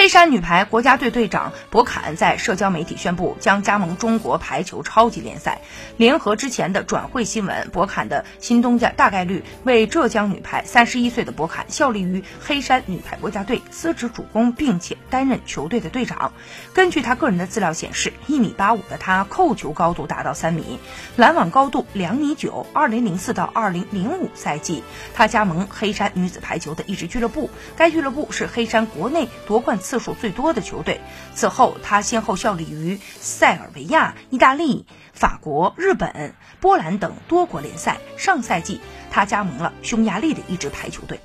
黑山女排国家队队长博坎在社交媒体宣布将加盟中国排球超级联赛。联合之前的转会新闻，博坎的新东家大概率为浙江女排。三十一岁的博坎效力于黑山女排国家队，司职主攻，并且担任球队的队长。根据他个人的资料显示，一米八五的他扣球高度达到三米，拦网高度两米九。二零零四到二零零五赛季，他加盟黑山女子排球的一支俱乐部，该俱乐部是黑山国内夺冠。次次数最多的球队。此后，他先后效力于塞尔维亚、意大利、法国、日本、波兰等多国联赛。上赛季，他加盟了匈牙利的一支排球队。